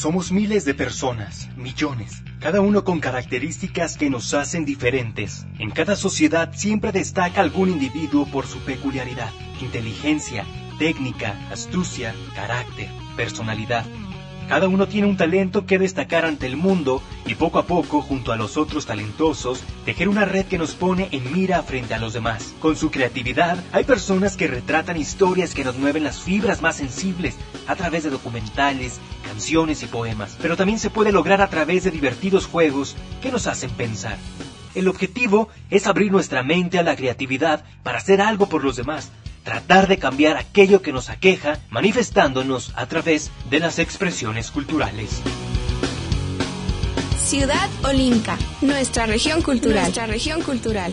Somos miles de personas, millones, cada uno con características que nos hacen diferentes. En cada sociedad siempre destaca algún individuo por su peculiaridad, inteligencia, técnica, astucia, carácter, personalidad. Cada uno tiene un talento que destacar ante el mundo y poco a poco, junto a los otros talentosos, tejer una red que nos pone en mira frente a los demás. Con su creatividad, hay personas que retratan historias que nos mueven las fibras más sensibles a través de documentales, canciones y poemas. Pero también se puede lograr a través de divertidos juegos que nos hacen pensar. El objetivo es abrir nuestra mente a la creatividad para hacer algo por los demás, tratar de cambiar aquello que nos aqueja, manifestándonos a través de las expresiones culturales. Ciudad Olinca, nuestra región cultural. Nuestra región cultural.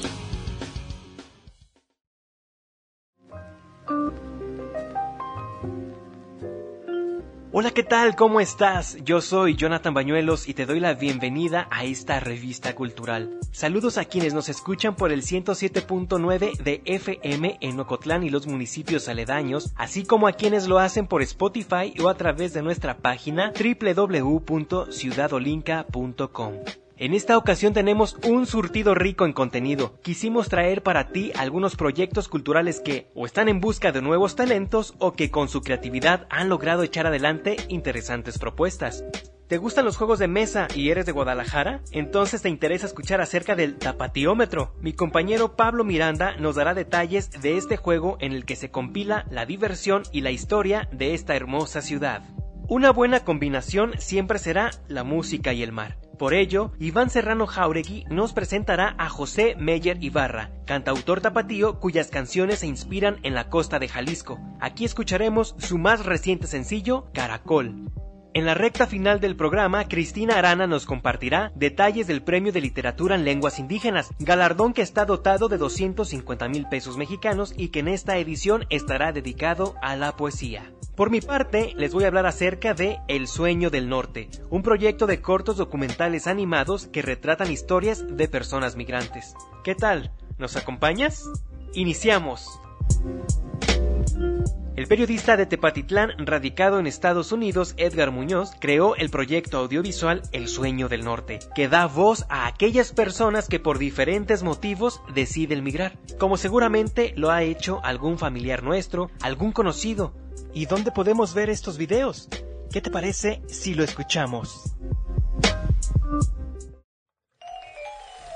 Hola, ¿qué tal? ¿Cómo estás? Yo soy Jonathan Bañuelos y te doy la bienvenida a esta revista cultural. Saludos a quienes nos escuchan por el 107.9 de FM en Ocotlán y los municipios aledaños, así como a quienes lo hacen por Spotify o a través de nuestra página www.ciudadolinca.com. En esta ocasión tenemos un surtido rico en contenido. Quisimos traer para ti algunos proyectos culturales que o están en busca de nuevos talentos o que con su creatividad han logrado echar adelante interesantes propuestas. ¿Te gustan los juegos de mesa y eres de Guadalajara? Entonces te interesa escuchar acerca del tapatiómetro. Mi compañero Pablo Miranda nos dará detalles de este juego en el que se compila la diversión y la historia de esta hermosa ciudad. Una buena combinación siempre será la música y el mar. Por ello, Iván Serrano Jauregui nos presentará a José Meyer Ibarra, cantautor tapatío cuyas canciones se inspiran en la costa de Jalisco. Aquí escucharemos su más reciente sencillo, Caracol. En la recta final del programa, Cristina Arana nos compartirá detalles del Premio de Literatura en Lenguas Indígenas, galardón que está dotado de 250 mil pesos mexicanos y que en esta edición estará dedicado a la poesía. Por mi parte, les voy a hablar acerca de El Sueño del Norte, un proyecto de cortos documentales animados que retratan historias de personas migrantes. ¿Qué tal? ¿Nos acompañas? Iniciamos. El periodista de Tepatitlán, radicado en Estados Unidos, Edgar Muñoz, creó el proyecto audiovisual El Sueño del Norte, que da voz a aquellas personas que por diferentes motivos deciden migrar, como seguramente lo ha hecho algún familiar nuestro, algún conocido. ¿Y dónde podemos ver estos videos? ¿Qué te parece si lo escuchamos?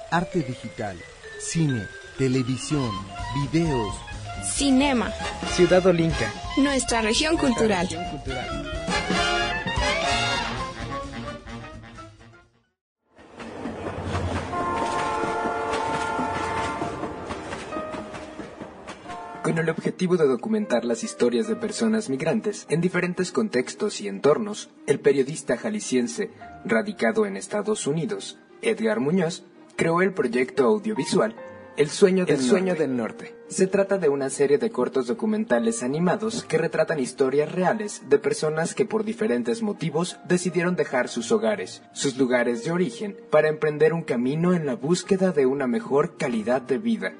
Arte digital, cine, televisión, videos. Cinema, Ciudad Olinca. nuestra región cultural. Con el objetivo de documentar las historias de personas migrantes en diferentes contextos y entornos, el periodista jalisciense, radicado en Estados Unidos, Edgar Muñoz, creó el proyecto audiovisual El Sueño del, El Sueño Norte. del Norte. Se trata de una serie de cortos documentales animados que retratan historias reales de personas que por diferentes motivos decidieron dejar sus hogares, sus lugares de origen, para emprender un camino en la búsqueda de una mejor calidad de vida.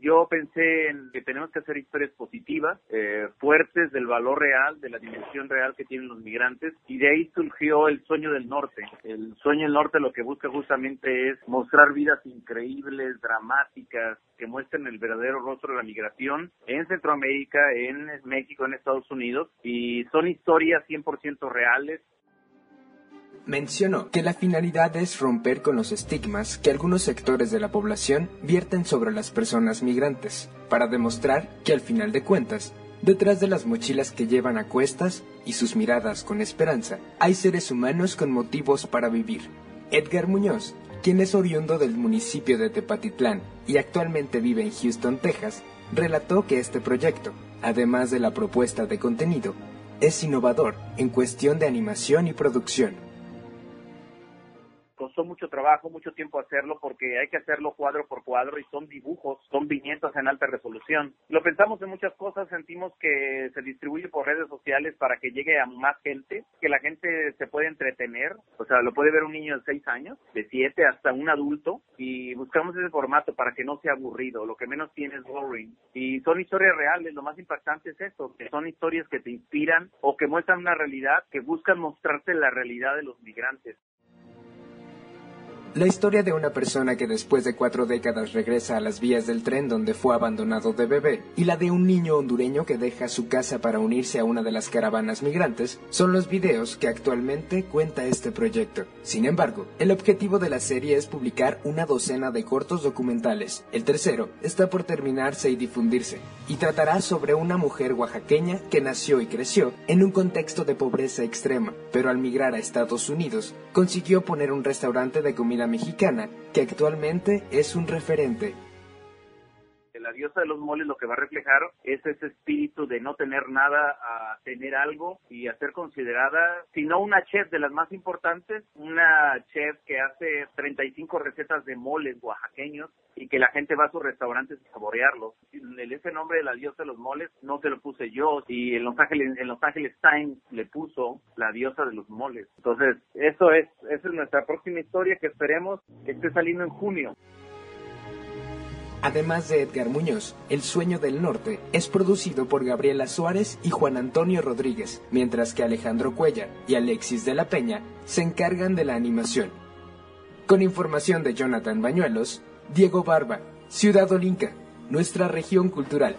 Yo pensé en que tenemos que hacer historias positivas, eh, fuertes del valor real, de la dimensión real que tienen los migrantes, y de ahí surgió el sueño del norte. El sueño del norte lo que busca justamente es mostrar vidas increíbles, dramáticas, que muestren el verdadero rostro de la migración en Centroamérica, en México, en Estados Unidos, y son historias 100% reales, Mencionó que la finalidad es romper con los estigmas que algunos sectores de la población vierten sobre las personas migrantes, para demostrar que al final de cuentas, detrás de las mochilas que llevan a cuestas y sus miradas con esperanza, hay seres humanos con motivos para vivir. Edgar Muñoz, quien es oriundo del municipio de Tepatitlán y actualmente vive en Houston, Texas, relató que este proyecto, además de la propuesta de contenido, es innovador en cuestión de animación y producción costó mucho trabajo, mucho tiempo hacerlo porque hay que hacerlo cuadro por cuadro y son dibujos, son viñetas en alta resolución. Lo pensamos en muchas cosas, sentimos que se distribuye por redes sociales para que llegue a más gente, que la gente se puede entretener, o sea, lo puede ver un niño de 6 años, de 7 hasta un adulto y buscamos ese formato para que no sea aburrido, lo que menos tiene es boring. Y son historias reales, lo más impactante es esto, que son historias que te inspiran o que muestran una realidad, que buscan mostrarte la realidad de los migrantes. La historia de una persona que después de cuatro décadas regresa a las vías del tren donde fue abandonado de bebé y la de un niño hondureño que deja su casa para unirse a una de las caravanas migrantes son los videos que actualmente cuenta este proyecto. Sin embargo, el objetivo de la serie es publicar una docena de cortos documentales. El tercero está por terminarse y difundirse y tratará sobre una mujer oaxaqueña que nació y creció en un contexto de pobreza extrema, pero al migrar a Estados Unidos consiguió poner un restaurante de comida mexicana, que actualmente es un referente la diosa de los moles lo que va a reflejar es ese espíritu de no tener nada a tener algo y a ser considerada, si no una chef de las más importantes, una chef que hace 35 recetas de moles oaxaqueños y que la gente va a sus restaurantes a saborearlos. Ese nombre de la diosa de los moles no se lo puse yo y en Los Ángeles, en Los Ángeles Times le puso la diosa de los moles. Entonces, eso es, esa es nuestra próxima historia que esperemos que esté saliendo en junio. Además de Edgar Muñoz, El Sueño del Norte es producido por Gabriela Suárez y Juan Antonio Rodríguez, mientras que Alejandro Cuella y Alexis de la Peña se encargan de la animación. Con información de Jonathan Bañuelos, Diego Barba, Ciudad Olinca, nuestra región cultural.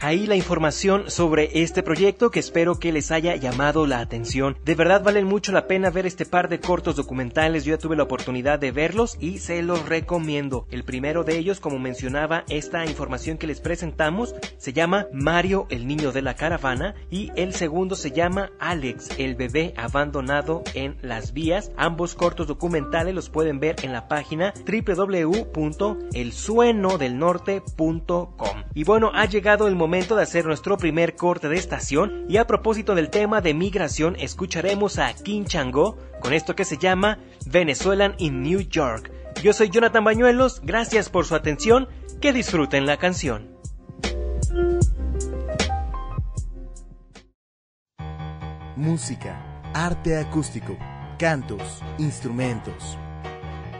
Ahí la información sobre este proyecto que espero que les haya llamado la atención. De verdad valen mucho la pena ver este par de cortos documentales. Yo ya tuve la oportunidad de verlos y se los recomiendo. El primero de ellos, como mencionaba, esta información que les presentamos se llama Mario, el niño de la caravana y el segundo se llama Alex, el bebé abandonado en las vías. Ambos cortos documentales los pueden ver en la página www.elsuenodelnorte.com. Y bueno, ha llegado el momento momento de hacer nuestro primer corte de estación y a propósito del tema de migración escucharemos a King Chango con esto que se llama Venezuelan in New York. Yo soy Jonathan Bañuelos, gracias por su atención, que disfruten la canción. Música, arte acústico, cantos, instrumentos.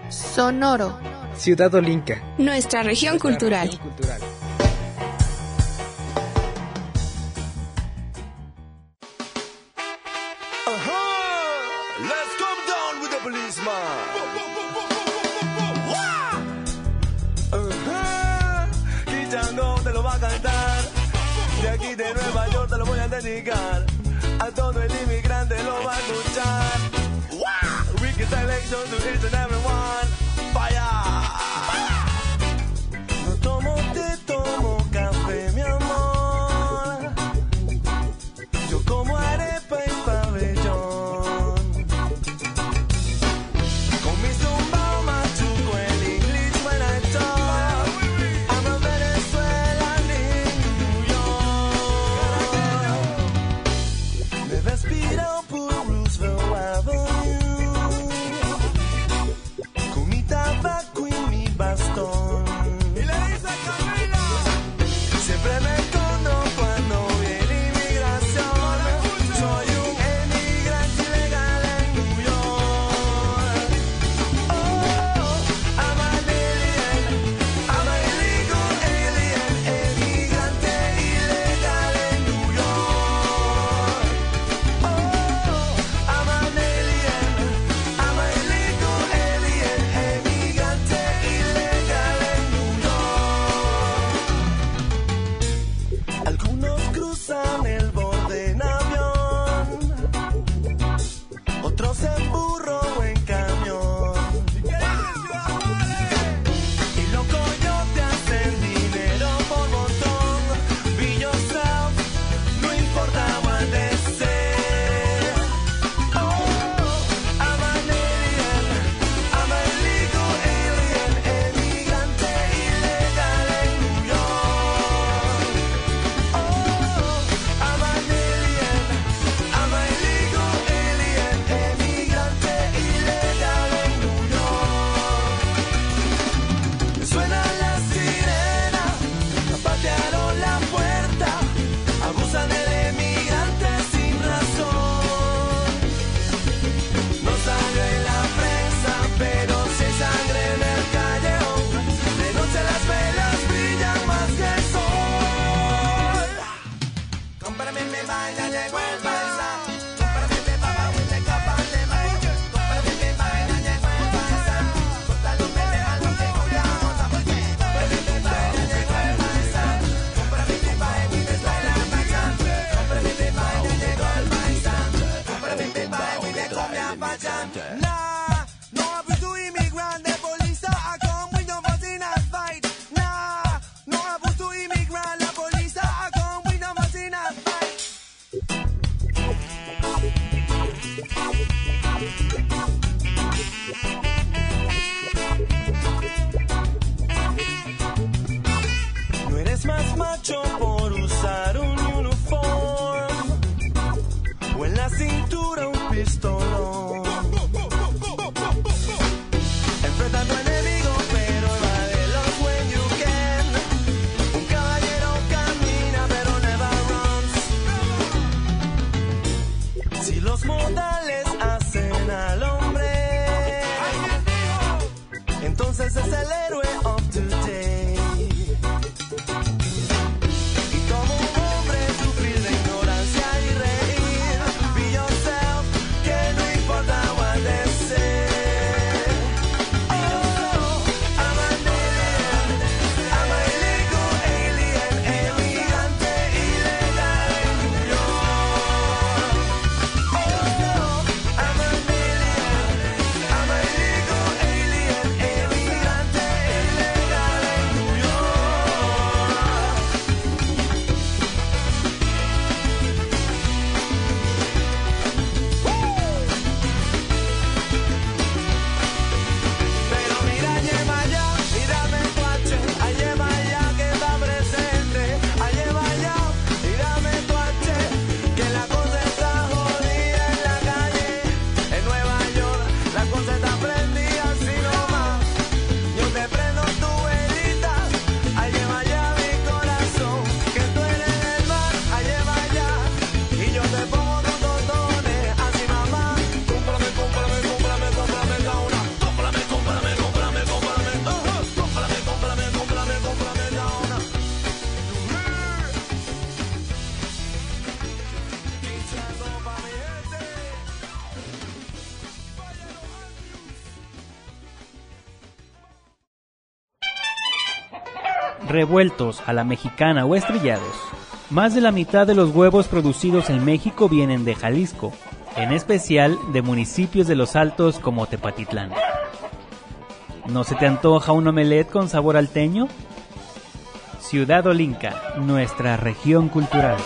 Sonoro. Ciudad Olinca. Nuestra región cultural. A todo el inmigrante lo va a escuchar. Wow. Ricky Selection to each and everyone. se vuelva. Revueltos a la mexicana o estrellados. Más de la mitad de los huevos producidos en México vienen de Jalisco, en especial de municipios de los Altos como Tepatitlán. ¿No se te antoja un omelette con sabor alteño? Ciudad Olinca, nuestra región cultural.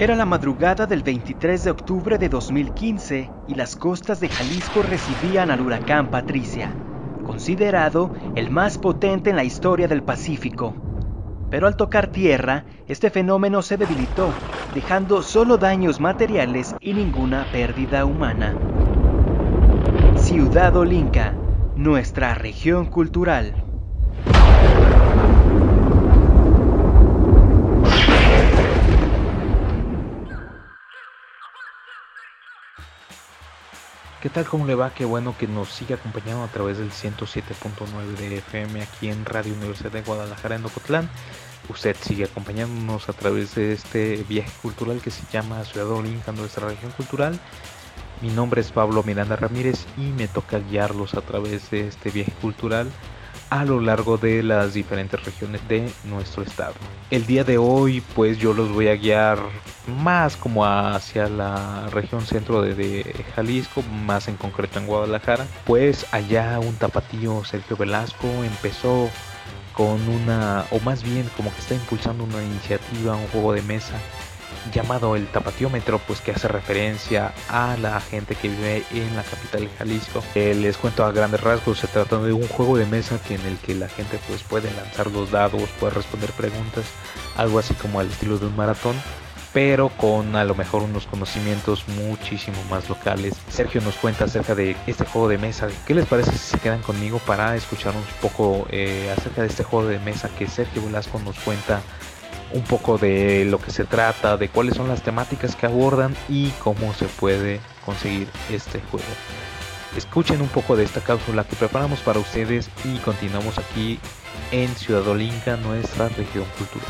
Era la madrugada del 23 de octubre de 2015 y las costas de Jalisco recibían al huracán Patricia, considerado el más potente en la historia del Pacífico. Pero al tocar tierra, este fenómeno se debilitó, dejando solo daños materiales y ninguna pérdida humana. Ciudad Olinca, nuestra región cultural. ¿Qué tal? ¿Cómo le va? Qué bueno que nos sigue acompañando a través del 107.9 de FM aquí en Radio Universidad de Guadalajara en Ocotlán. Usted sigue acompañándonos a través de este viaje cultural que se llama Ciudad Olinca, nuestra región cultural. Mi nombre es Pablo Miranda Ramírez y me toca guiarlos a través de este viaje cultural a lo largo de las diferentes regiones de nuestro estado. El día de hoy pues yo los voy a guiar más como hacia la región centro de, Jalisco, más en concreto en Guadalajara, pues allá un tapatío Sergio Velasco empezó con una, o más bien como que está impulsando una iniciativa, un juego de mesa llamado el Tapatiómetro, pues que hace referencia a la gente que vive en la capital de Jalisco. Eh, les cuento a grandes rasgos, se trata de un juego de mesa que en el que la gente pues puede lanzar los dados, puede responder preguntas, algo así como al estilo de un maratón pero con a lo mejor unos conocimientos muchísimo más locales. Sergio nos cuenta acerca de este juego de mesa. ¿Qué les parece si se quedan conmigo para escuchar un poco eh, acerca de este juego de mesa que Sergio Velasco nos cuenta un poco de lo que se trata, de cuáles son las temáticas que abordan y cómo se puede conseguir este juego. Escuchen un poco de esta cápsula que preparamos para ustedes y continuamos aquí en Ciudad Olinca, nuestra región cultural.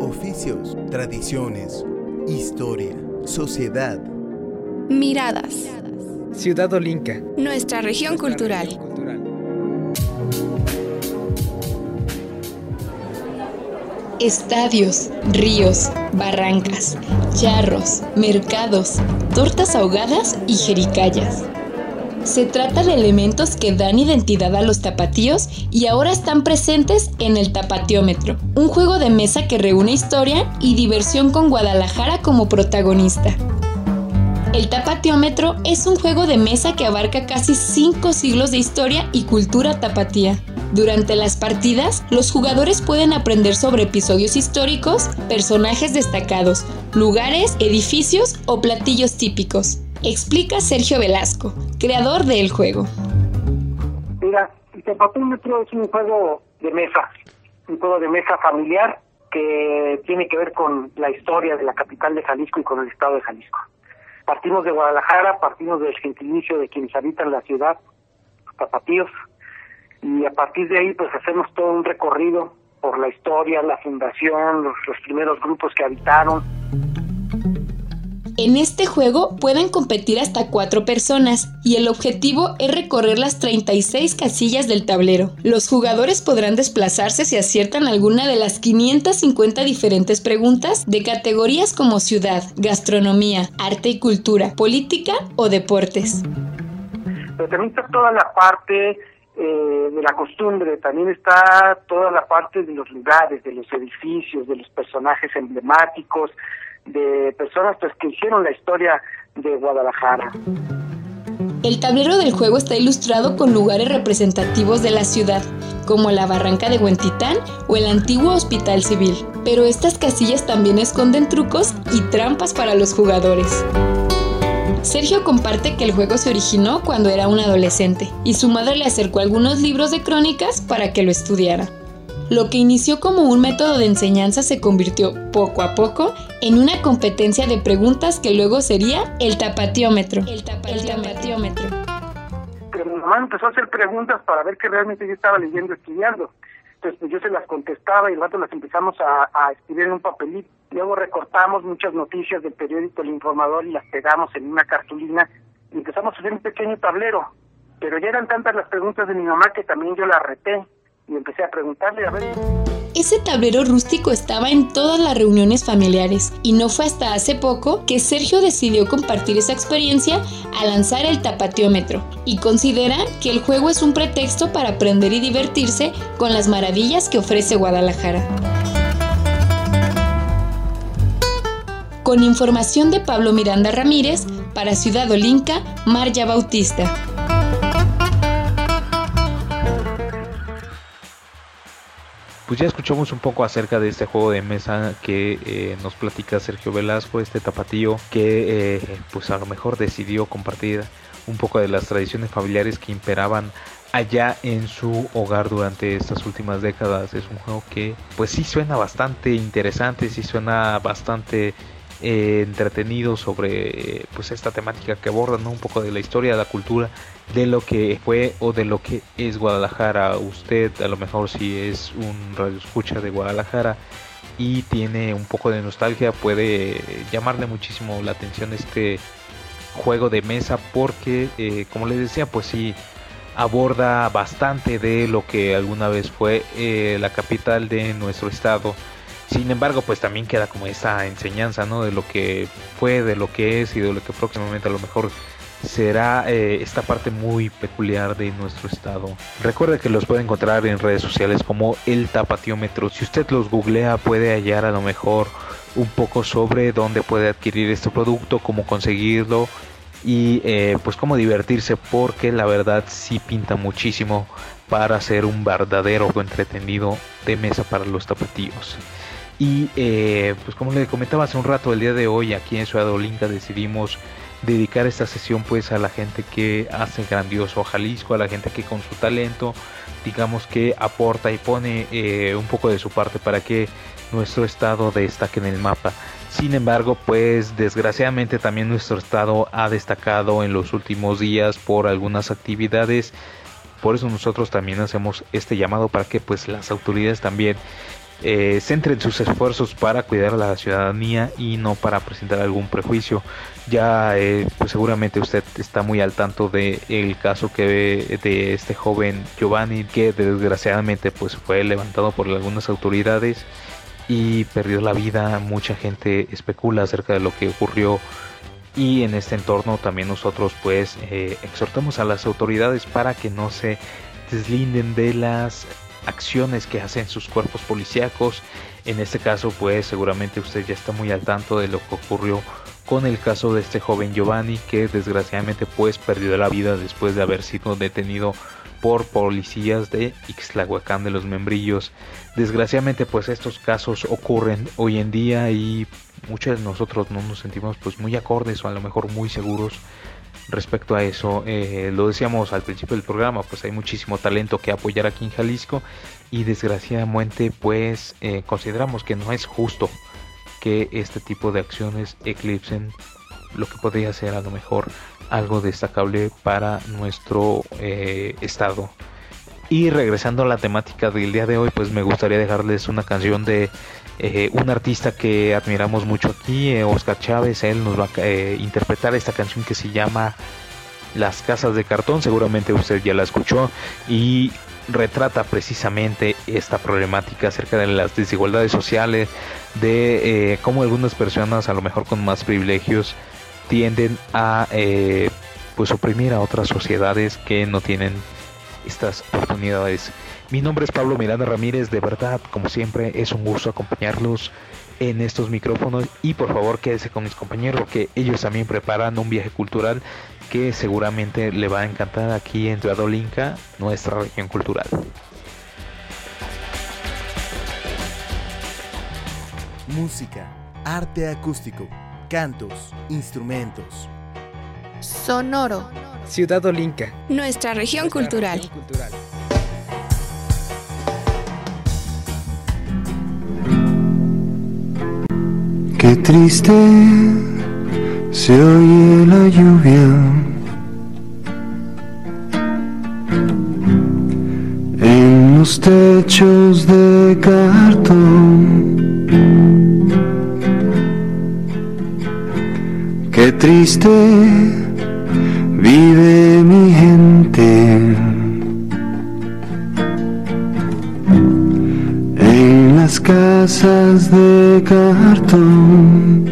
Oficios, tradiciones, historia, sociedad. Miradas. Ciudad Olinca. Nuestra región cultural. Estadios, ríos, barrancas, charros, mercados, tortas ahogadas y jericayas. Se trata de elementos que dan identidad a los tapatíos y ahora están presentes en el Tapatiómetro, un juego de mesa que reúne historia y diversión con Guadalajara como protagonista. El Tapatiómetro es un juego de mesa que abarca casi 5 siglos de historia y cultura tapatía. Durante las partidas, los jugadores pueden aprender sobre episodios históricos, personajes destacados, lugares, edificios o platillos típicos. Explica Sergio Velasco, creador del juego. Mira, el Tapatímetro es un juego de mesa, un juego de mesa familiar que tiene que ver con la historia de la capital de Jalisco y con el estado de Jalisco. Partimos de Guadalajara, partimos del gentilicio de quienes habitan la ciudad, tapatíos, y a partir de ahí pues hacemos todo un recorrido por la historia, la fundación, los, primeros grupos que habitaron. En este juego pueden competir hasta cuatro personas y el objetivo es recorrer las 36 casillas del tablero. Los jugadores podrán desplazarse si aciertan alguna de las 550 diferentes preguntas de categorías como ciudad, gastronomía, arte y cultura, política o deportes. Pero también está toda la parte eh, de la costumbre, también está toda la parte de los lugares, de los edificios, de los personajes emblemáticos, de personas pues, que hicieron la historia de Guadalajara. El tablero del juego está ilustrado con lugares representativos de la ciudad, como la barranca de Huentitán o el antiguo Hospital Civil, pero estas casillas también esconden trucos y trampas para los jugadores. Sergio comparte que el juego se originó cuando era un adolescente y su madre le acercó algunos libros de crónicas para que lo estudiara. Lo que inició como un método de enseñanza se convirtió poco a poco en una competencia de preguntas que luego sería el tapatiómetro. El, Pero mi mamá empezó a hacer preguntas para ver que realmente yo estaba leyendo, estudiando. Entonces pues yo se las contestaba y el rato las empezamos a, escribir en un papelito. Luego recortamos muchas noticias del periódico El Informador y las pegamos en una cartulina y empezamos a hacer un pequeño tablero. Pero ya eran tantas las preguntas de mi mamá que también yo la reté y empecé a preguntarle a ver. Ese tablero rústico estaba en todas las reuniones familiares y no fue hasta hace poco que Sergio decidió compartir esa experiencia al lanzar el tapatiómetro y considera que el juego es un pretexto para aprender y divertirse con las maravillas que ofrece Guadalajara. Con información de Pablo Miranda Ramírez, para Ciudad Olinca, Marya Bautista. Pues ya escuchamos un poco acerca de este juego de mesa que eh, nos platica Sergio Velasco, este tapatío que eh, pues a lo mejor decidió compartir un poco de las tradiciones familiares que imperaban allá en su hogar durante estas últimas décadas. Es un juego que pues sí suena bastante interesante, sí suena bastante eh, entretenido sobre pues esta temática que aborda un poco de la historia, de la cultura, de lo que fue o de lo que es Guadalajara. Usted a lo mejor si es un radio escucha de Guadalajara y tiene un poco de nostalgia puede llamarle muchísimo la atención este juego de mesa porque eh, como les decía pues sí aborda bastante de lo que alguna vez fue eh, la capital de nuestro estado sin embargo, pues también queda como esa enseñanza, ¿no? De lo que fue, de lo que es y de lo que próximamente a lo mejor será eh, esta parte muy peculiar de nuestro estado. Recuerde que los puede encontrar en redes sociales como el tapatiómetro. Si usted los googlea puede hallar a lo mejor un poco sobre dónde puede adquirir este producto, cómo conseguirlo y eh, pues cómo divertirse porque la verdad sí pinta muchísimo para ser un verdadero entretenido de mesa para los tapatíos. Y eh, pues como le comentaba hace un rato, el día de hoy aquí en Ciudad Olinka decidimos dedicar esta sesión pues a la gente que hace grandioso a Jalisco, a la gente que con su talento digamos que aporta y pone eh, un poco de su parte para que nuestro estado destaque en el mapa. Sin embargo, pues desgraciadamente también nuestro estado ha destacado en los últimos días por algunas actividades. Por eso nosotros también hacemos este llamado para que pues las autoridades también eh, centren sus esfuerzos para cuidar a la ciudadanía y no para presentar algún prejuicio. Ya eh, pues seguramente usted está muy al tanto de el caso que ve de este joven Giovanni que desgraciadamente pues fue levantado por algunas autoridades y perdió la vida. Mucha gente especula acerca de lo que ocurrió y en este entorno también nosotros pues eh, exhortamos a las autoridades para que no se deslinden de las acciones que hacen sus cuerpos policíacos. En este caso, pues seguramente usted ya está muy al tanto de lo que ocurrió con el caso de este joven Giovanni que desgraciadamente pues perdió la vida después de haber sido detenido por policías de Ixtlahuacán de los Membrillos. Desgraciadamente pues estos casos ocurren hoy en día y muchos de nosotros no nos sentimos pues muy acordes o a lo mejor muy seguros respecto a eso. Eh, lo decíamos al principio del programa, pues hay muchísimo talento que apoyar aquí en Jalisco y desgraciadamente pues eh, consideramos que no es justo que este tipo de acciones eclipsen lo que podría ser a lo mejor algo destacable para nuestro eh, estado. Y regresando a la temática del día de hoy, pues me gustaría dejarles una canción de eh, un artista que admiramos mucho aquí, eh, Oscar Chávez, él nos va a eh, interpretar esta canción que se llama Las Casas de Cartón, seguramente usted ya la escuchó y retrata precisamente esta problemática acerca de las desigualdades sociales, de cómo algunas personas a lo mejor con más privilegios tienden a pues oprimir a otras sociedades que no tienen estas oportunidades. Mi nombre es Pablo Miranda Ramírez, de verdad, como siempre, es un gusto acompañarlos en estos micrófonos y por favor quédese con mis compañeros que ellos también preparan un viaje cultural que seguramente le va a encantar aquí en Tuadolinca, nuestra región cultural. Música, arte acústico, cantos, instrumentos. Sonoro. Ciudad Olinca. Nuestra región cultural. Triste se oye la lluvia. En los techos de cartón. Qué triste vive mi gente casas de cartón.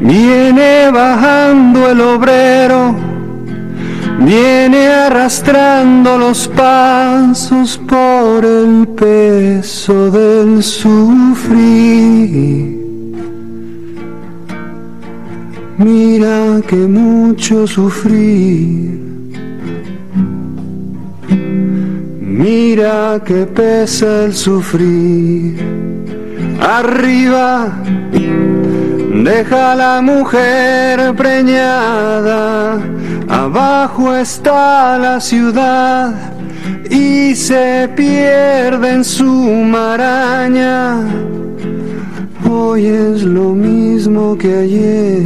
Viene bajando el obrero, viene arrastrando los pasos por el peso del sufrir. Mira que mucho sufrir. Mira que pesa el sufrir. Arriba Deja la mujer preñada, abajo está la ciudad y se pierde en su maraña. Hoy es lo mismo que ayer,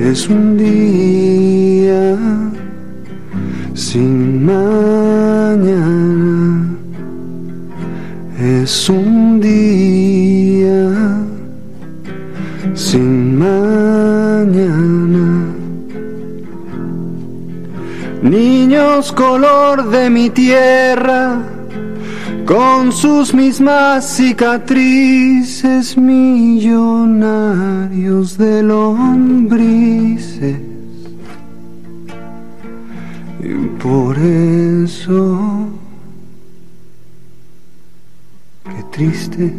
es un día sin mañana, es un día sin mañana. Niños color de mi tierra, con sus mismas cicatrices, millonarios de lombrices. Por eso, qué tristes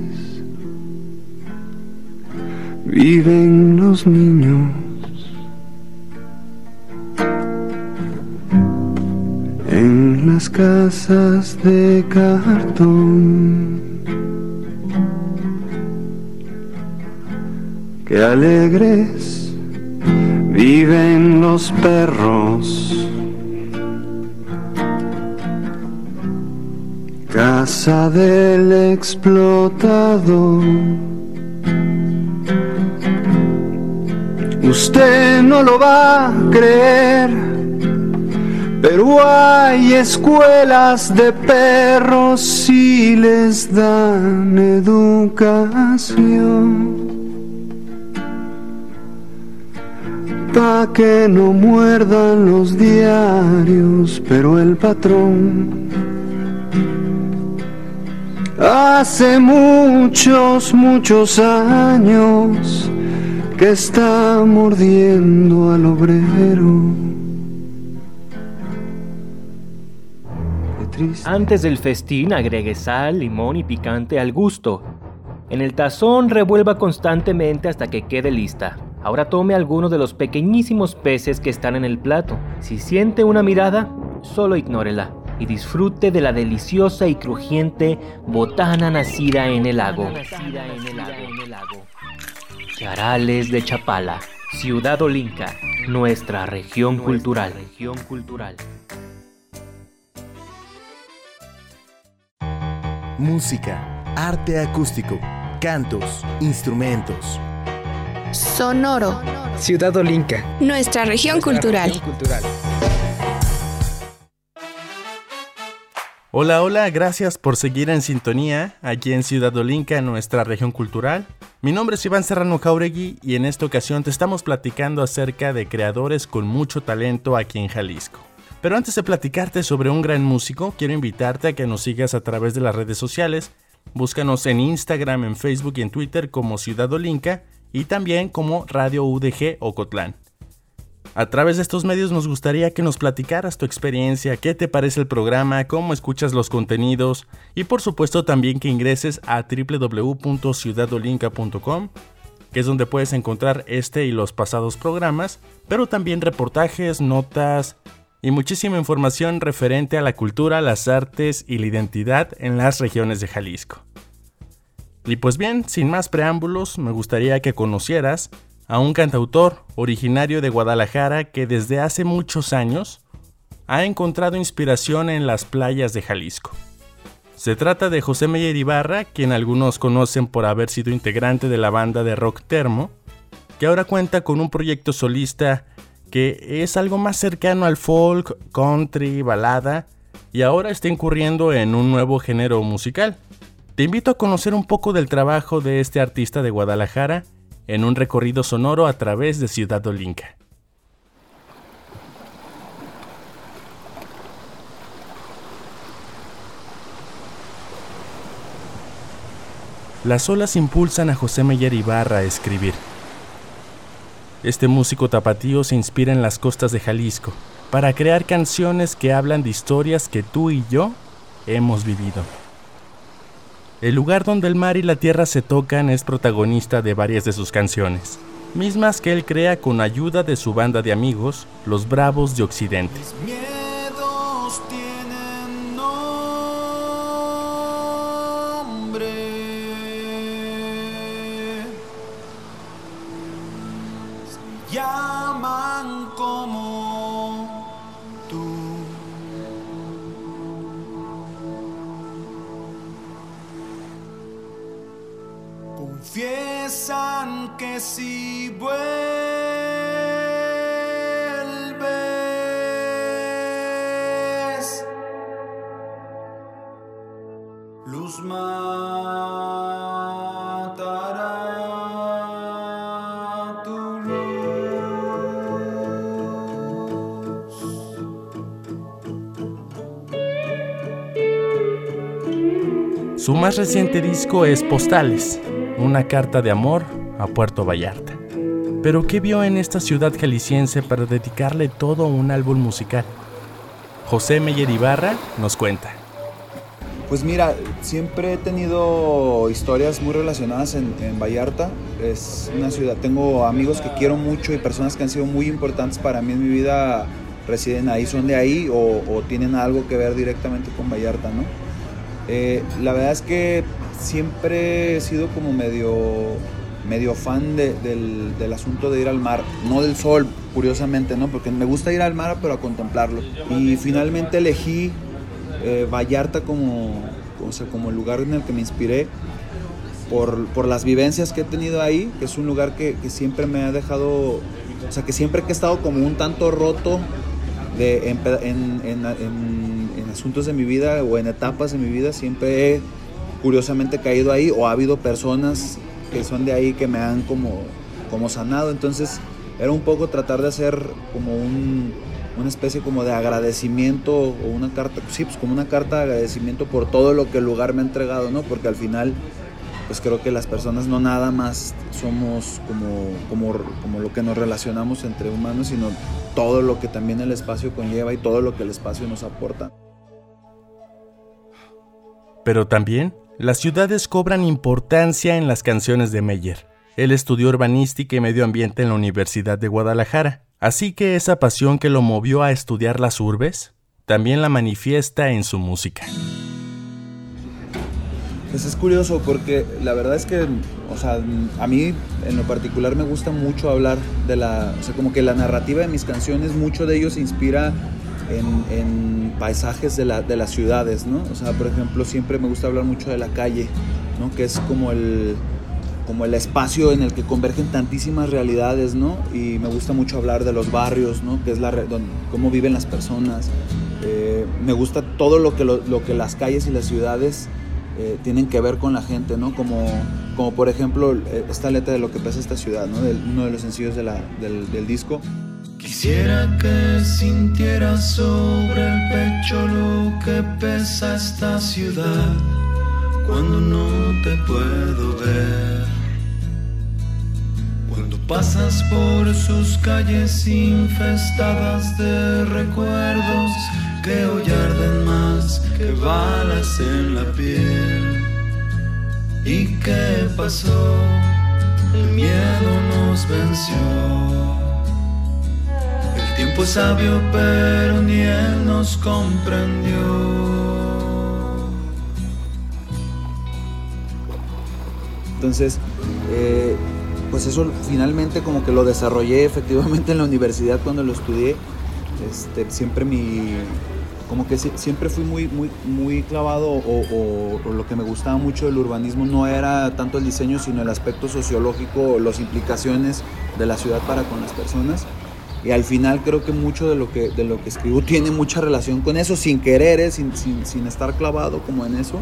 viven los niños. En las casas de cartón. Que alegres viven los perros. Casa del explotador. Usted no lo va a creer, pero hay escuelas de perros y les dan educación. Pa' que no muerdan los diarios, pero el patrón hace muchos, muchos años que está mordiendo al obrero. Antes del festín agregue sal, limón y picante al gusto. En el tazón revuelva constantemente hasta que quede lista. Ahora tome algunos de los pequeñísimos peces que están en el plato. Si siente una mirada, solo ignórela y disfrute de la deliciosa y crujiente botana nacida en el lago. Charales de Chapala, Ciudad Olinca, nuestra región cultural. Música, arte acústico, cantos, instrumentos. Sonoro, Ciudad Olinca. nuestra región cultural. Hola, hola, gracias por seguir en sintonía aquí en Ciudad Olinca, nuestra región cultural. Mi nombre es Iván Serrano Jauregui y en esta ocasión te estamos platicando acerca de creadores con mucho talento aquí en Jalisco. Pero antes de platicarte sobre un gran músico, quiero invitarte a que nos sigas a través de las redes sociales. Búscanos en Instagram, en Facebook y en Twitter como Ciudad Olinca y también como Radio UDG Ocotlán. A través de estos medios nos gustaría que nos platicaras tu experiencia, qué te parece el programa, cómo escuchas los contenidos y por supuesto también que ingreses a www.ciudadolinca.com, que es donde puedes encontrar este y los pasados programas, pero también reportajes, notas y muchísima información referente a la cultura, las artes y la identidad en las regiones de Jalisco. Y pues bien, sin más preámbulos, me gustaría que conocieras a un cantautor originario de Guadalajara que desde hace muchos años ha encontrado inspiración en las playas de Jalisco. Se trata de José Meyer Ibarra, quien algunos conocen por haber sido integrante de la banda de rock Termo, que ahora cuenta con un proyecto solista que es algo más cercano al folk, country, balada, y ahora está incurriendo en un nuevo género musical. Te invito a conocer un poco del trabajo de este artista de Guadalajara en un recorrido sonoro a través de Ciudad Olinca. Las olas impulsan a José Meyer Ibarra a escribir. Este músico tapatío se inspira en las costas de Jalisco para crear canciones que hablan de historias que tú y yo hemos vivido. El lugar donde el mar y la tierra se tocan es protagonista de varias de sus canciones, mismas que él crea con ayuda de su banda de amigos, los Bravos de Occidente. Confiesan que si vuelves, luz matará tu Su más reciente disco es Postales, una carta de amor a Puerto Vallarta. Pero ¿qué vio en esta ciudad jalisciense para dedicarle todo un álbum musical? José Meyer Ibarra nos cuenta. Pues mira, siempre he tenido historias muy relacionadas en, Vallarta. Es una ciudad, tengo amigos que quiero mucho y personas que han sido muy importantes para mí en mi vida residen ahí, son de ahí o, o tienen algo que ver directamente con Vallarta, ¿no? Eh, la verdad es que siempre he sido como medio, medio fan de, del, del, asunto de ir al mar, no del sol, curiosamente, ¿no? Porque me gusta ir al mar, pero a contemplarlo. Y finalmente elegí eh, Vallarta como, o sea, como el lugar en el que me inspiré por, por, las vivencias que he tenido ahí, que es un lugar que, que, siempre me ha dejado, o sea, que siempre que he estado como un tanto roto de, en, en, en, en, asuntos de mi vida o en etapas de mi vida, siempre he curiosamente caído ahí o ha habido personas que son de ahí que me han como, como sanado, entonces era un poco tratar de hacer como un, una especie como de agradecimiento o una carta, sí, pues como una carta de agradecimiento por todo lo que el lugar me ha entregado, ¿no? Porque al final, pues creo que las personas no nada más somos como, como, como lo que nos relacionamos entre humanos, sino todo lo que también el espacio conlleva y todo lo que el espacio nos aporta. Pero también las ciudades cobran importancia en las canciones de Meyer. Él estudió urbanística y medio ambiente en la Universidad de Guadalajara, así que esa pasión que lo movió a estudiar las urbes también la manifiesta en su música. Pues es curioso porque la verdad es que, o sea, a mí en lo particular me gusta mucho hablar de la, o sea, como que la narrativa de mis canciones, mucho de ello se inspira en, en paisajes de, la, de, las ciudades, ¿no? O sea, por ejemplo, siempre me gusta hablar mucho de la calle, ¿no? Que es como el, como el espacio en el que convergen tantísimas realidades, ¿no? Y me gusta mucho hablar de los barrios, ¿no? Que es la, donde, cómo viven las personas. Eh, me gusta todo lo que, lo, lo que las calles y las ciudades eh, tienen que ver con la gente, ¿no? Como, como por ejemplo esta letra de lo que pasa esta ciudad, ¿no? De uno de los sencillos de la, del, del, disco. Quisiera que sintieras sobre el pecho lo que pesa esta ciudad cuando no te puedo ver. Cuando pasas por sus calles infestadas de recuerdos que hoy arden más que balas en la piel. ¿Y qué pasó? El miedo nos venció. Tiempo es sabio, pero ni él nos comprendió. Entonces, eh, pues eso finalmente como que lo desarrollé efectivamente en la universidad cuando lo estudié. Este, siempre mi, como que si- siempre fui muy, muy, muy clavado o- o lo que me gustaba mucho del urbanismo no era tanto el diseño, sino el aspecto sociológico, las implicaciones de la ciudad para con las personas. Y al final creo que mucho de lo que, de lo que escribo tiene mucha relación con eso, sin querer, ¿eh? sin, sin, sin estar clavado como en eso,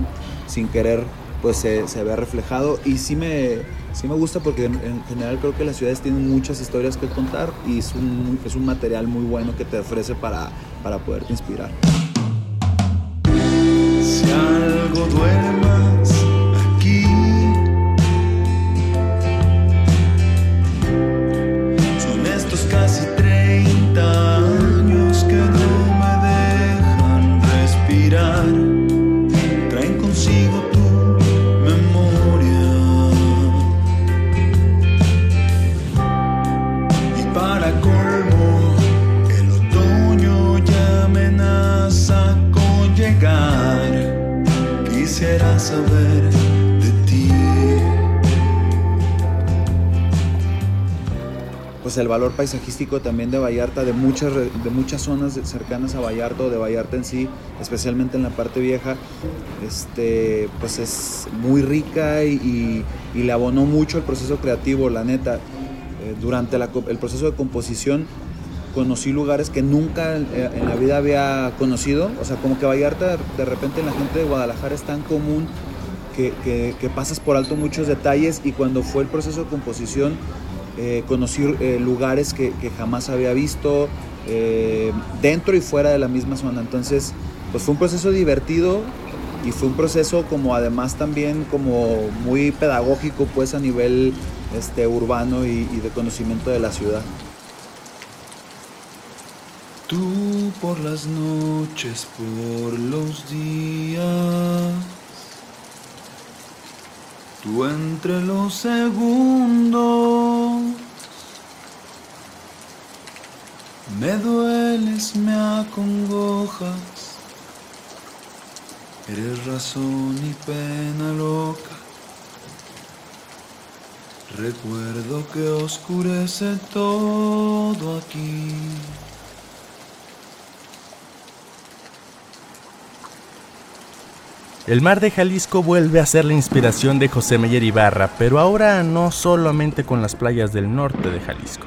sin querer pues se, se ve reflejado y sí me, sí me gusta porque en, en general creo que las ciudades tienen muchas historias que contar y es un, es un material muy bueno que te ofrece para, para poderte inspirar. Si algo duermas el valor paisajístico también de Vallarta, de muchas, de muchas zonas cercanas a Vallarta o de Vallarta en sí, especialmente en la parte vieja, este, pues es muy rica y, y- le abonó mucho el proceso creativo, la neta. Eh, durante el proceso de composición conocí lugares que nunca eh, en la vida había conocido, o sea, como que Vallarta de repente en la gente de Guadalajara es tan común que, que- que pasas por alto muchos detalles y cuando fue el proceso de composición eh, conocí eh, lugares que, jamás había visto eh, dentro y fuera de la misma zona. Entonces, pues fue un proceso divertido y fue un proceso como además también como muy pedagógico pues a nivel este, urbano y, y de conocimiento de la ciudad. Tú por las noches, por los días. Tú entre los segundos. Me dueles, me acongojas. Eres razón y pena loca. Recuerdo que oscurece todo aquí. El mar de Jalisco vuelve a ser la inspiración de José Meyer Ibarra, pero ahora no solamente con las playas del norte de Jalisco,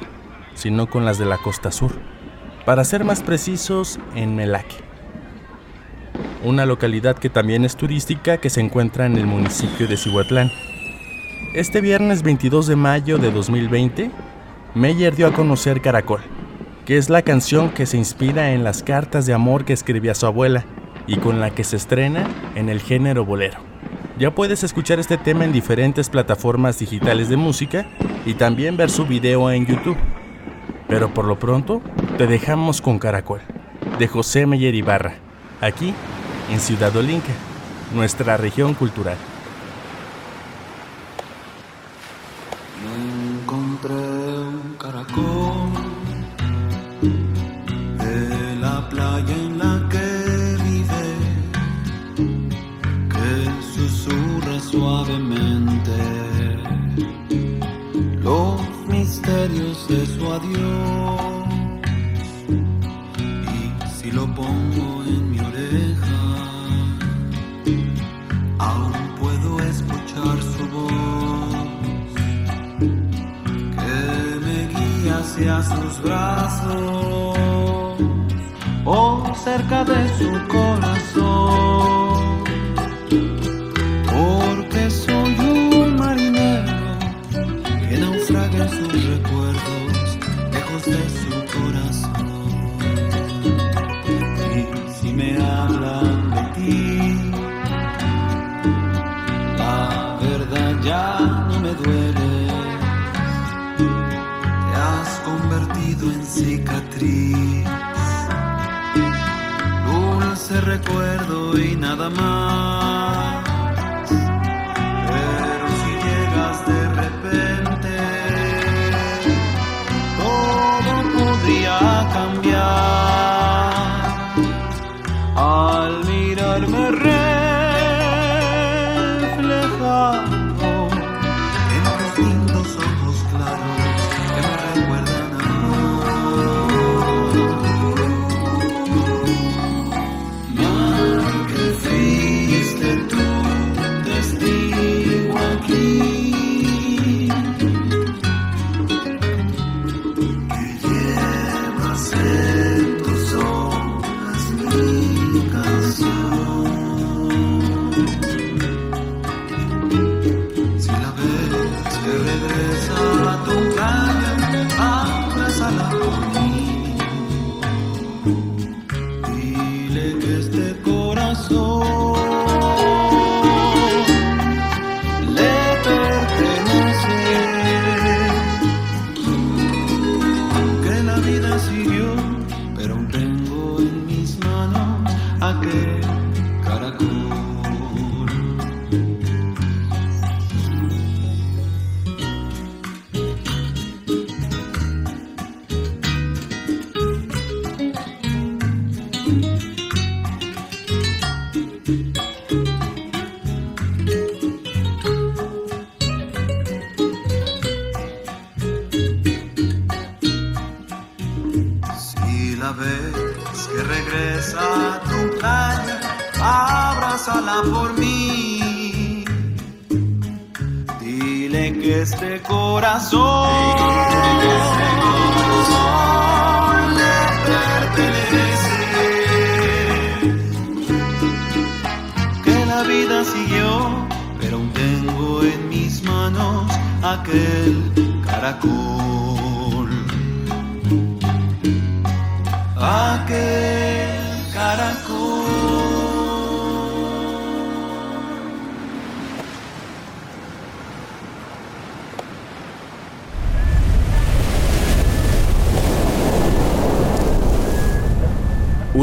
sino con las de la costa sur. Para ser más precisos, en Melaque. Una localidad que también es turística que se encuentra en el municipio de Cihuatlán. Este viernes 22 de mayo de 2020, Meyer dio a conocer Caracol, que es la canción que se inspira en las cartas de amor que escribía su abuela y con la que se estrena en el género bolero. Ya puedes escuchar este tema en diferentes plataformas digitales de música y también ver su video en YouTube. Pero por lo pronto, te dejamos con Caracol, de José Meyer Ibarra, aquí en Ciudad Olinca, nuestra región cultural. Brazos o cerca de su corazón. Recuerdo y pero aún tengo en mis manos aquel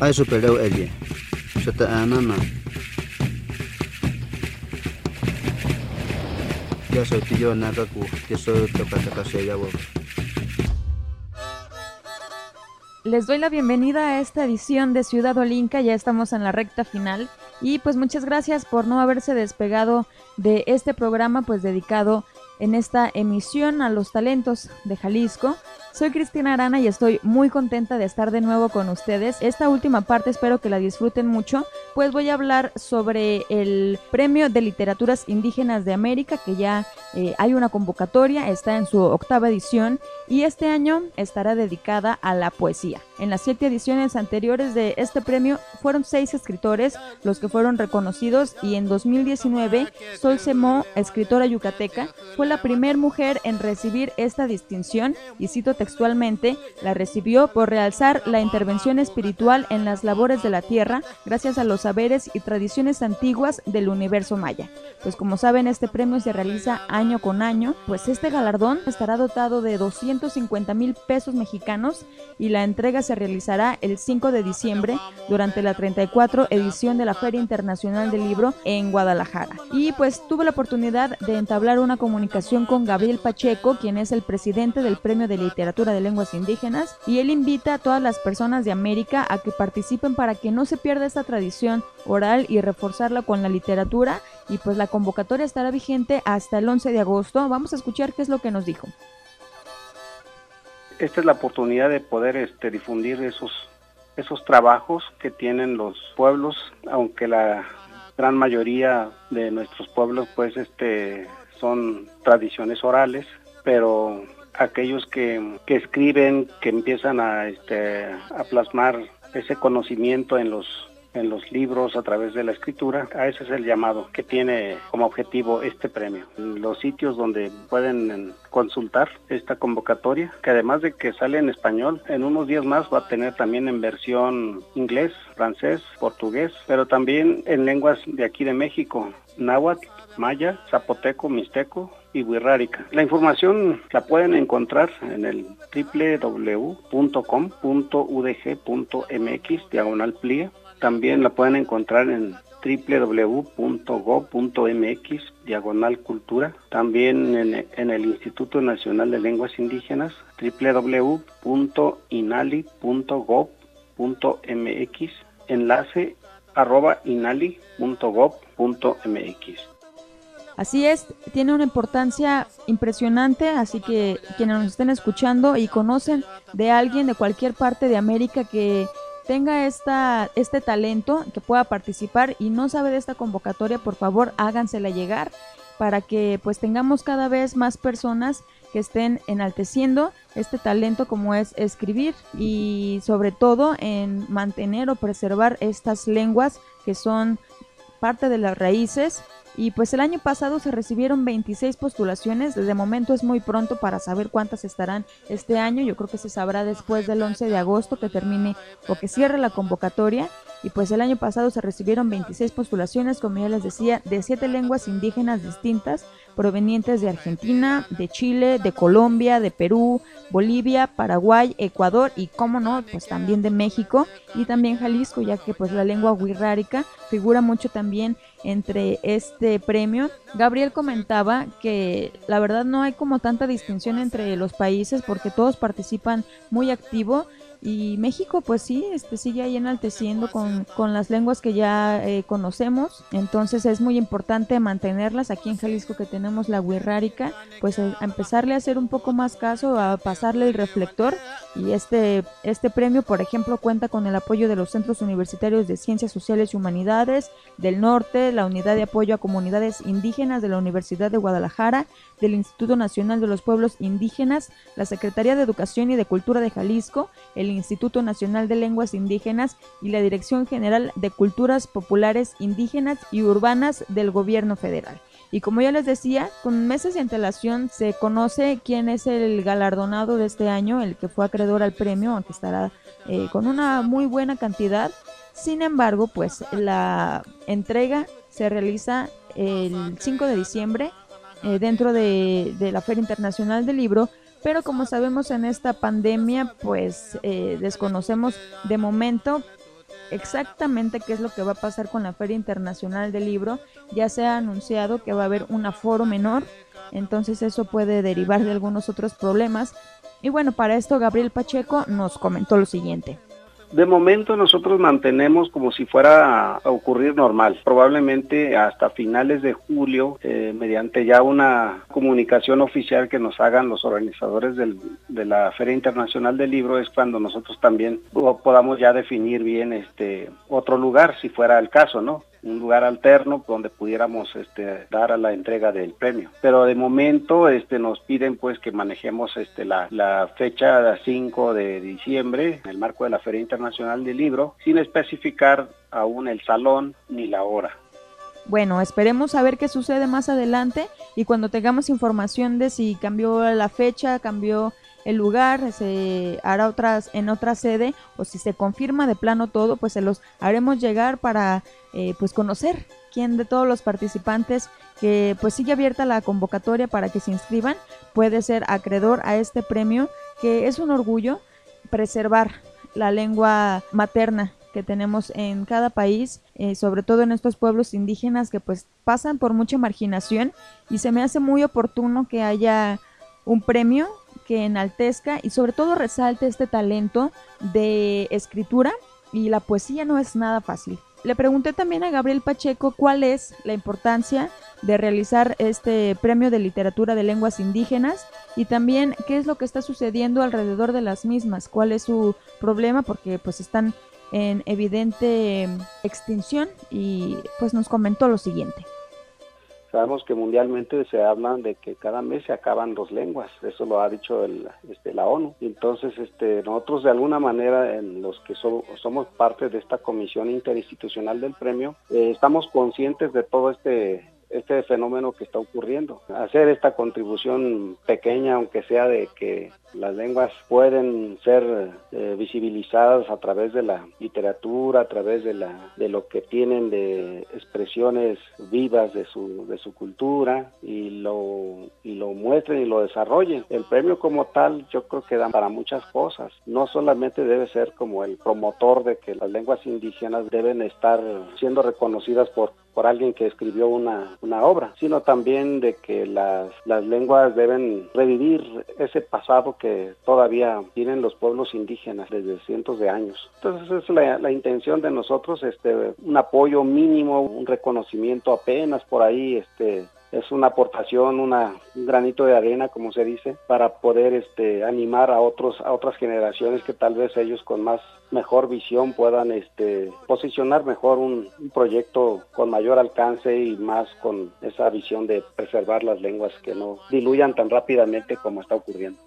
ai anana ya soy tío que soy Les doy la bienvenida a esta edición de Ciudad Olinca, ya estamos en la recta final. Y pues muchas gracias por no haberse despegado de este programa pues dedicado en esta emisión a los talentos de Jalisco. Soy Cristina Arana y estoy muy contenta de estar de nuevo con ustedes. Esta última parte espero que la disfruten mucho, pues voy a hablar sobre el Premio de Literaturas Indígenas de América, que ya eh, hay una convocatoria, está en su octava edición y este año estará dedicada a la poesía. En las siete ediciones anteriores de este premio fueron seis escritores los que fueron reconocidos y en 2019 Sol Semó, escritora yucateca, fue la primera mujer en recibir esta distinción y cito textualmente, la recibió por realzar la intervención espiritual en las labores de la tierra gracias a los saberes y tradiciones antiguas del universo maya. Pues como saben, este premio se realiza año con año, pues este galardón estará dotado de 250 mil pesos mexicanos y la entrega se realizará el 5 de diciembre durante la 34 edición de la Feria Internacional del Libro en Guadalajara. Y pues tuve la oportunidad de entablar una comunicación con Gabriel Pacheco, quien es el presidente del Premio de Literatura de Lenguas Indígenas, y él invita a todas las personas de América a que participen para que no se pierda esta tradición oral y reforzarla con la literatura. Y pues la convocatoria estará vigente hasta el 11 de agosto. Vamos a escuchar qué es lo que nos dijo esta es la oportunidad de poder este, difundir esos, esos trabajos que tienen los pueblos, aunque la gran mayoría de nuestros pueblos pues este son tradiciones orales, pero aquellos que, que escriben, que empiezan a, este, a plasmar ese conocimiento en los en los libros, a través de la escritura. A ese es el llamado que tiene como objetivo este premio. Los sitios donde pueden consultar esta convocatoria, que además de que sale en español, en unos días más va a tener también en versión inglés, francés, portugués, pero también en lenguas de aquí de México, náhuatl, maya, zapoteco, mixteco y wixárika. La información la pueden encontrar en el www.com.udg.mx diagonal plie también la pueden encontrar en www.go.mx diagonal cultura. También en, el Instituto Nacional de Lenguas Indígenas www.inali.gov.mx enlace arroba inali.gov.mx. Así es, tiene una importancia impresionante, así que quienes nos estén escuchando y conocen de alguien de cualquier parte de América que tenga esta, este talento, que pueda participar y no sabe de esta convocatoria, por favor hágansela llegar para que pues tengamos cada vez más personas que estén enalteciendo este talento como es escribir y sobre todo en mantener o preservar estas lenguas que son parte de las raíces y pues el año pasado se recibieron 26 postulaciones, de momento es muy pronto para saber cuántas estarán este año, yo creo que se sabrá después del 11 de agosto que termine o que cierre la convocatoria. Y pues el año pasado se recibieron 26 postulaciones, como ya les decía, de siete lenguas indígenas distintas provenientes de Argentina, de Chile, de Colombia, de Perú, Bolivia, Paraguay, Ecuador y, como no, pues también de México y también Jalisco, ya que pues la lengua wixárika figura mucho también entre este premio. Gabriel comentaba que la verdad no hay como tanta distinción entre los países porque todos participan muy activo y México pues sí, este sigue ahí enalteciendo con, con las lenguas que ya eh, conocemos, entonces es muy importante mantenerlas. Aquí en Jalisco que tenemos la wixárika, pues a empezarle a hacer un poco más caso, a pasarle el reflector. Y este, este premio por ejemplo cuenta con el apoyo de los Centros Universitarios de Ciencias Sociales y Humanidades del Norte, la Unidad de Apoyo a Comunidades Indígenas de la Universidad de Guadalajara, del Instituto Nacional de los Pueblos Indígenas, la Secretaría de Educación y de Cultura de Jalisco, el Instituto Nacional de Lenguas Indígenas y la Dirección General de Culturas Populares Indígenas y Urbanas del Gobierno Federal. Y como ya les decía, con meses de antelación se conoce quién es el galardonado de este año, el que fue acreedor al premio, aunque estará eh, con una muy buena cantidad. Sin embargo, pues la entrega se realiza el 5 de diciembre eh, dentro de, de la Feria Internacional del Libro, pero como sabemos en esta pandemia, pues eh, desconocemos de momento exactamente qué es lo que va a pasar con la Feria Internacional del Libro. Ya se ha anunciado que va a haber un aforo menor, entonces eso puede derivar de algunos otros problemas. Y bueno, para esto Gabriel Pacheco nos comentó lo siguiente. De momento nosotros mantenemos como si fuera a ocurrir normal. Probablemente hasta finales de julio, eh, mediante ya una comunicación oficial que nos hagan los organizadores del, de la Feria Internacional del Libro, es cuando nosotros también podamos ya definir bien este otro lugar, si fuera el caso, ¿no? Un lugar alterno donde pudiéramos este, dar a la entrega del premio. Pero de momento este, nos piden pues que manejemos este, la, la fecha 5 de diciembre en el marco de la Feria Internacional del Libro sin especificar aún el salón ni la hora. Bueno, esperemos a ver qué sucede más adelante y cuando tengamos información de si cambió la fecha, cambió el lugar, se hará otras en otra sede o si se confirma de plano todo, pues se los haremos llegar para eh, pues conocer quién de todos los participantes que pues sigue abierta la convocatoria para que se inscriban puede ser acreedor a este premio que es un orgullo preservar la lengua materna que tenemos en cada país, eh, sobre todo en estos pueblos indígenas que pues pasan por mucha marginación y se me hace muy oportuno que haya un premio que enaltezca y sobre todo resalte este talento de escritura y la poesía no es nada fácil. Le pregunté también a Gabriel Pacheco cuál es la importancia de realizar este premio de literatura de lenguas indígenas y también qué es lo que está sucediendo alrededor de las mismas, cuál es su problema porque pues están en evidente extinción y pues nos comentó lo siguiente. Sabemos que mundialmente se hablan de que cada mes se acaban dos lenguas, eso lo ha dicho el, este, la ONU. Entonces, este, nosotros de alguna manera, en los que somos parte de esta comisión interinstitucional del premio, eh, estamos conscientes de todo este este fenómeno que está ocurriendo. Hacer esta contribución pequeña, aunque sea de que las lenguas pueden ser eh, visibilizadas a través de la literatura, a través de, la, de lo que tienen de expresiones vivas de su, de su cultura y lo, y lo muestren y lo desarrollen. El premio como tal yo creo que da para muchas cosas. No solamente debe ser como el promotor de que las lenguas indígenas deben estar siendo reconocidas por por alguien que escribió una, una obra, sino también de que las, las lenguas deben revivir ese pasado que todavía tienen los pueblos indígenas desde cientos de años. Entonces es la, la intención de nosotros, este, un apoyo mínimo, un reconocimiento apenas por ahí, este, es una aportación, una, un granito de arena, como se dice, para poder este, animar a otros, a otras generaciones que tal vez ellos con más mejor visión puedan este, posicionar mejor un, un proyecto con mayor alcance y más con esa visión de preservar las lenguas que no diluyan tan rápidamente como está ocurriendo.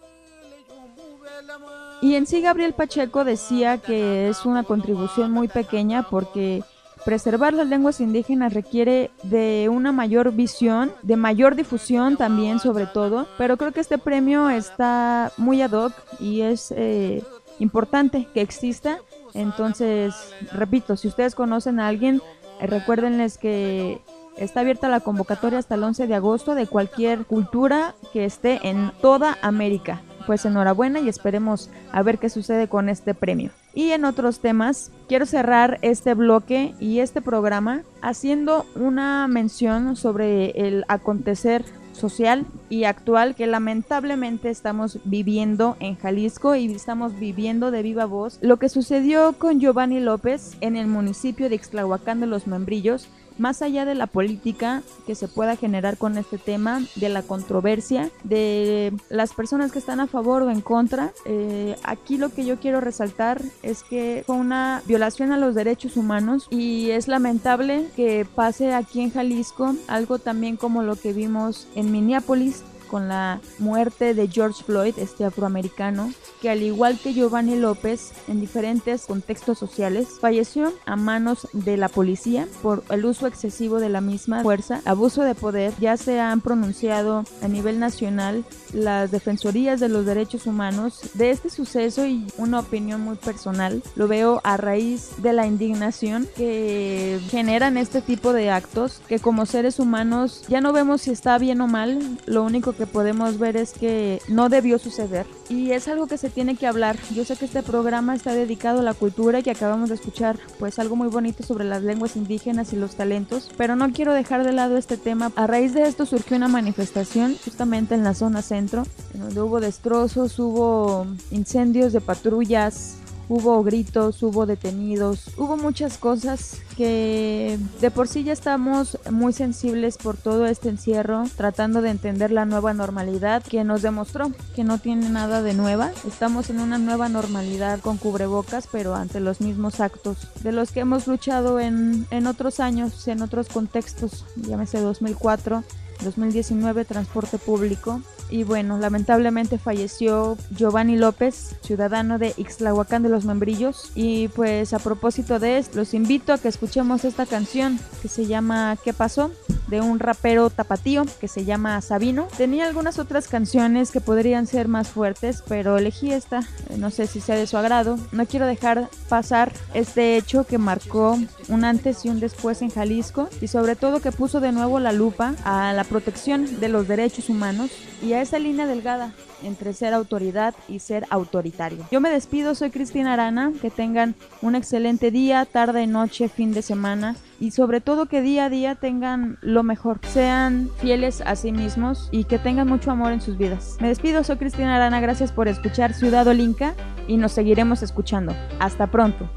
Y en sí Gabriel Pacheco decía que es una contribución muy pequeña porque preservar las lenguas indígenas requiere de una mayor visión, de mayor difusión también sobre todo, pero creo que este premio está muy ad hoc y es eh, importante que exista Entonces, repito, si ustedes conocen a alguien, eh, recuérdenles que está abierta la convocatoria hasta el 11 de agosto de cualquier cultura que esté en toda América. Pues enhorabuena y esperemos a ver qué sucede con este premio. Y en otros temas, quiero cerrar este bloque y este programa haciendo una mención sobre el acontecer social y actual que lamentablemente estamos viviendo en Jalisco y estamos viviendo de viva voz lo que sucedió con Giovanni López en el municipio de Ixtlahuacán de los Membrillos más allá de la política que se pueda generar con este tema, de la controversia, de las personas que están a favor o en contra, eh, aquí lo que yo quiero resaltar es que fue una violación a los derechos humanos y es lamentable que pase aquí en Jalisco algo también como lo que vimos en Minneapolis con la muerte de George Floyd, este afroamericano, que al igual que Giovanni López, en diferentes contextos sociales, falleció a manos de la policía por el uso excesivo de la misma fuerza, abuso de poder. Ya se han pronunciado a nivel nacional las defensorías de los derechos humanos de este suceso y una opinión muy personal. Lo veo a raíz de la indignación que generan este tipo de actos que como seres humanos ya no vemos si está bien o mal, lo único que podemos ver es que no debió suceder y es algo que se tiene que hablar. Yo sé que este programa está dedicado a la cultura y que acabamos de escuchar pues algo muy bonito sobre las lenguas indígenas y los talentos, pero no quiero dejar de lado este tema. A raíz de esto surgió una manifestación justamente en la zona centro, en donde hubo destrozos, hubo incendios de patrullas, hubo gritos, hubo detenidos, hubo muchas cosas que de por sí ya estamos muy sensibles por todo este encierro, tratando de entender la nueva normalidad que nos demostró que no tiene nada de nueva. Estamos en una nueva normalidad con cubrebocas, pero ante los mismos actos de los que hemos luchado en, en otros años, en otros contextos, llámese 2004 2019 transporte público. Y bueno, lamentablemente falleció Giovanni López, ciudadano de Ixtlahuacán de los Membrillos. Y pues a propósito de esto, los invito a que escuchemos esta canción que se llama ¿Qué pasó? De un rapero tapatío que se llama Sabino. Tenía algunas otras canciones que podrían ser más fuertes, pero elegí esta. No sé si sea de su agrado. No quiero dejar pasar este hecho que marcó un antes y un después en Jalisco y sobre todo que puso de nuevo la lupa a la protección de los derechos humanos y a esa línea delgada entre ser autoridad y ser autoritario. Yo me despido, soy Cristina Arana, que tengan un excelente día, tarde, noche, fin de semana y sobre todo que día a día tengan lo mejor, sean fieles a sí mismos y que tengan mucho amor en sus vidas. Me despido, soy Cristina Arana, gracias por escuchar Ciudad Olinca y nos seguiremos escuchando. Hasta pronto.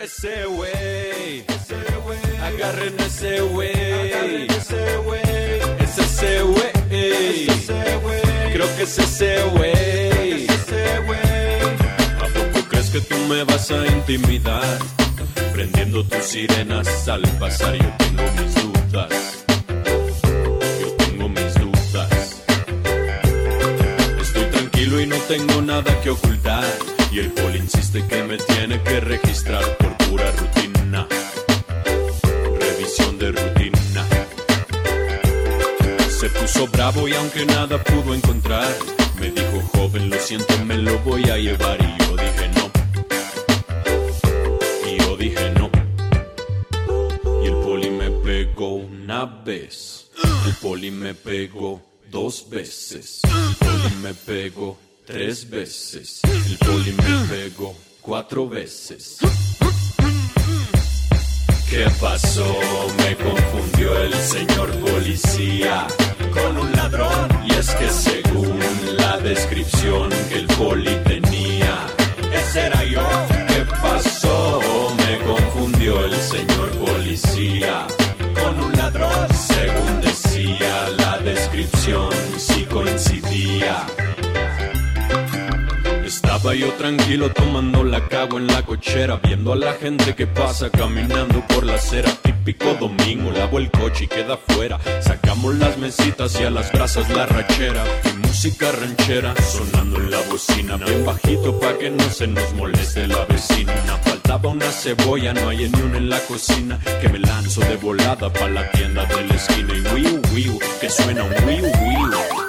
Ese güey, agarren ese güey, es ese güey, creo que es ese güey. ¿A poco crees que tú me vas a intimidar? Prendiendo tus sirenas al pasar, yo tengo mis dudas. Yo tengo mis dudas. Estoy tranquilo y no tengo nada que ocultar. Y el poli insiste que me tiene que registrar por pura rutina. Revisión de rutina. Se puso bravo y aunque nada pudo encontrar, me dijo joven, lo siento, me lo voy a llevar. Y yo dije El poli me pegó dos veces. El poli me pegó tres veces. El poli me pegó cuatro veces. ¿Qué pasó? Me confundió el señor policía con un ladrón. Y es que según la descripción que el poli tenía, ese era yo. ¿Qué pasó? Me confundió el señor policía Yo tranquilo tomando la cago en la cochera, viendo a la gente que pasa caminando por la acera. Típico domingo, lavo el coche y queda fuera. Sacamos las mesitas y a las brasas la rachera. Y música ranchera sonando en la bocina, bien bajito pa' que no se nos moleste la vecina. Faltaba una cebolla, no hay ni una en la cocina. Que me lanzo de volada pa' la tienda de la esquina. Y wiu wiu, que suena un wiu wiu.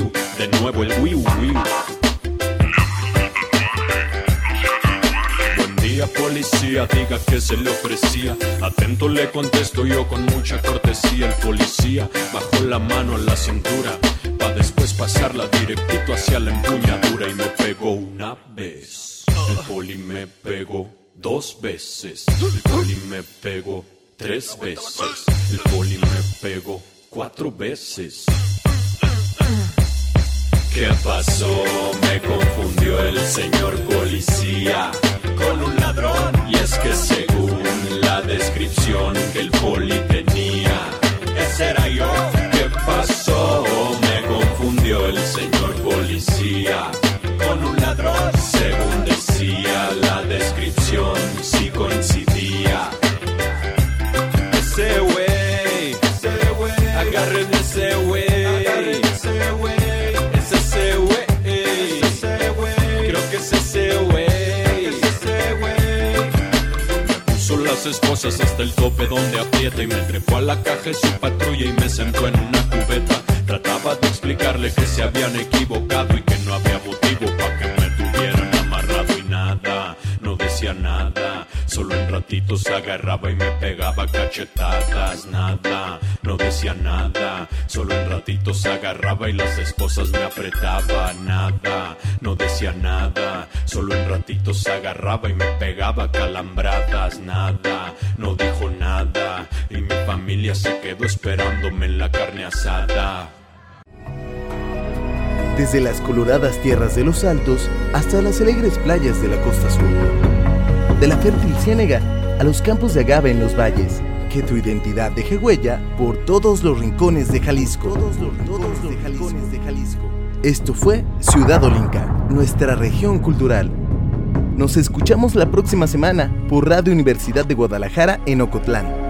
De nuevo el wiu wiu. Buen día policía, diga que se le ofrecía. Atento le contesto yo con mucha cortesía. El policía bajó la mano a la cintura. Pa' después pasarla directito hacia la empuñadura y me pegó una vez. El poli me pegó dos veces. El poli me pegó tres veces. El poli me pegó cuatro veces. ¿Qué pasó? Me confundió el señor policía con un ladrón. Y es que según la descripción que el poli tenía, ese era yo. ¿Qué pasó? Me confundió el señor policía con un ladrón. Según esposas hasta el tope donde aprieta y me trepó a la caja de su patrulla y me sentó en una cubeta. Trataba de explicarle que se habían equivocado y que no había motivo para que me tuvieran amarrado y nada, no decía nada. Solo en ratitos agarraba y me pegaba cachetadas, nada, no decía nada. Solo en ratitos agarraba y las esposas me apretaban, nada, no decía nada. Solo en ratitos agarraba y me pegaba calambradas, nada, no dijo nada. Y mi familia se quedó esperándome en la carne asada. Desde las coloradas tierras de los Altos hasta las alegres playas de la costa sur. De la fértil ciénega a los campos de agave en los valles. Que tu identidad deje huella por todos los rincones de Jalisco. Todos los rincones de Jalisco. Esto fue Ciudad Olinca, nuestra región cultural. Nos escuchamos la próxima semana por Radio Universidad de Guadalajara en Ocotlán.